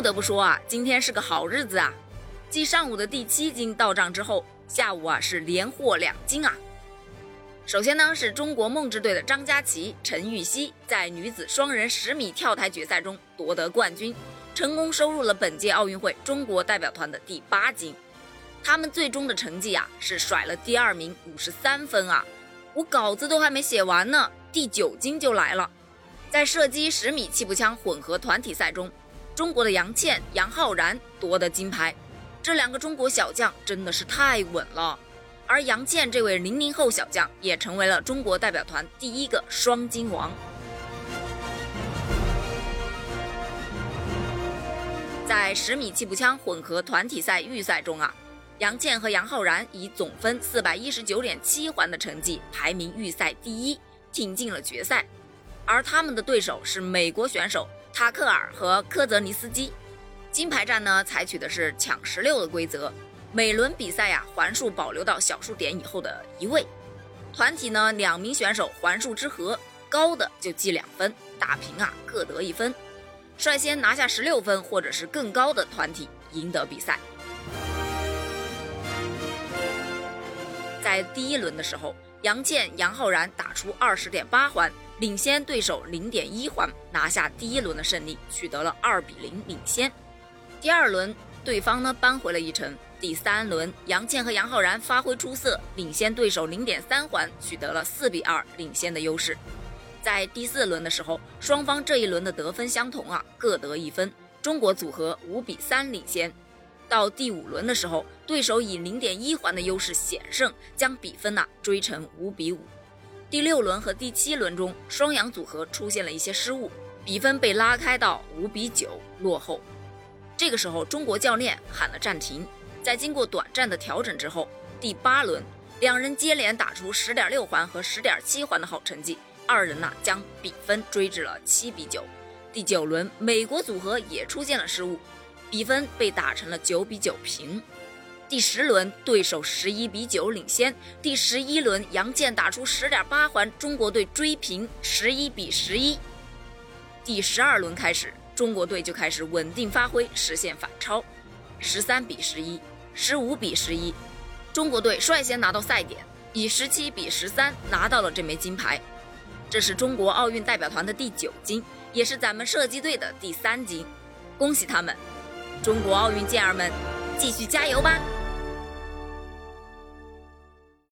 不得不说啊，今天是个好日子啊！继上午的第七金到账之后，下午啊是连获两金啊。首先呢，是中国梦之队的张家齐、陈芋汐在女子双人十米跳台决赛中夺得冠军，成功收入了本届奥运会中国代表团的第八金。他们最终的成绩啊是甩了第二名五十三分啊！我稿子都还没写完呢，第九金就来了。在射击十米气步枪混合团体赛中，中国的杨倩、杨浩然夺得金牌。这两个中国小将真的是太稳了。而杨倩这位零零后小将也成为了中国代表团第一个双金王。在十米气步枪混合团体赛预赛中啊，杨倩和杨浩然以总分四百一十九点七环的成绩排名预赛第一，挺进了决赛。而他们的对手是美国选手塔克尔和科泽尼斯基。金牌战呢，采取的是抢十六的规则。每轮比赛呀，环数保留到小数点以后的一位。团体呢，两名选手环数之和，高的就记两分，打平啊各得一分。率先拿下十六分或者是更高的团体赢得比赛。在第一轮的时候，杨倩、杨浩然打出二十点八环，领先对手零点一环，拿下第一轮的胜利，取得了二比零领先。第二轮，对方呢扳回了一城。第三轮，杨倩和杨浩然发挥出色，领先对手零点三环，取得了四比二领先的优势。在第四轮的时候，双方这一轮的得分相同啊，各得一分，中国组合五比三领先。到第五轮的时候，对手以零点一环的优势险胜，将比分呐追成五比五。第六轮和第七轮中，双阳组合出现了一些失误，比分被拉开到五比九落后。这个时候，中国教练喊了暂停。在经过短暂的调整之后，第八轮两人接连打出十点六环和十点七环的好成绩，二人呐将比分追至了七比九。第九轮美国组合也出现了失误，比分被打成了九比九平。第十轮对手十一比九领先。第十一轮杨健打出十点八环，中国队追平十一比十一。第十二轮开始，中国队就开始稳定发挥，实现反超，十三比十一。十五比十一，中国队率先拿到赛点，以十七比十三拿到了这枚金牌。这是中国奥运代表团的第九金，也是咱们射击队的第三金，恭喜他们！中国奥运健儿们，继续加油吧！